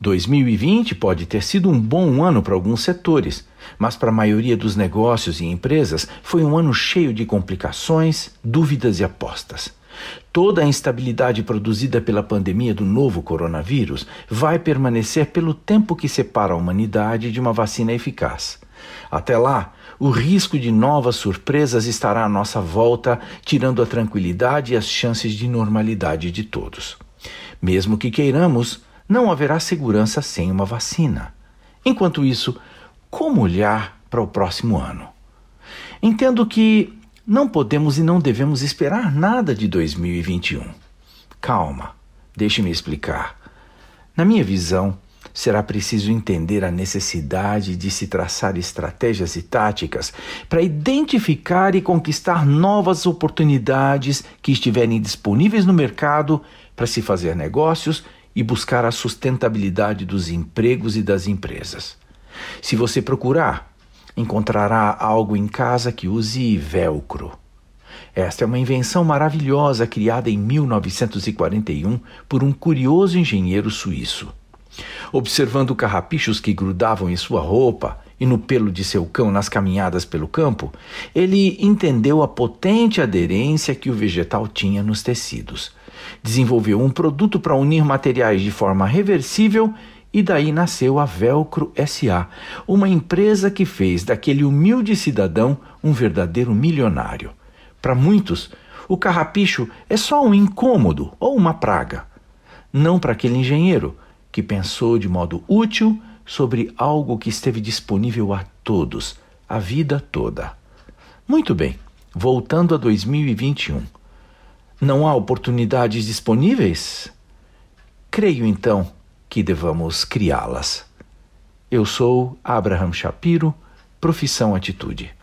2020 pode ter sido um bom ano para alguns setores, mas para a maioria dos negócios e empresas foi um ano cheio de complicações, dúvidas e apostas. Toda a instabilidade produzida pela pandemia do novo coronavírus vai permanecer pelo tempo que separa a humanidade de uma vacina eficaz. Até lá, o risco de novas surpresas estará à nossa volta, tirando a tranquilidade e as chances de normalidade de todos. Mesmo que queiramos, não haverá segurança sem uma vacina. Enquanto isso, como olhar para o próximo ano? Entendo que não podemos e não devemos esperar nada de 2021. Calma, deixe-me explicar. Na minha visão, será preciso entender a necessidade de se traçar estratégias e táticas para identificar e conquistar novas oportunidades que estiverem disponíveis no mercado para se fazer negócios e buscar a sustentabilidade dos empregos e das empresas. Se você procurar, encontrará algo em casa que use velcro. Esta é uma invenção maravilhosa criada em 1941 por um curioso engenheiro suíço. Observando carrapichos que grudavam em sua roupa e no pelo de seu cão nas caminhadas pelo campo, ele entendeu a potente aderência que o vegetal tinha nos tecidos. Desenvolveu um produto para unir materiais de forma reversível e daí nasceu a Velcro SA, uma empresa que fez daquele humilde cidadão um verdadeiro milionário. Para muitos, o carrapicho é só um incômodo ou uma praga. Não para aquele engenheiro que pensou de modo útil sobre algo que esteve disponível a todos, a vida toda. Muito bem, voltando a 2021. Não há oportunidades disponíveis? Creio então que devamos criá-las. Eu sou Abraham Shapiro, profissão Atitude.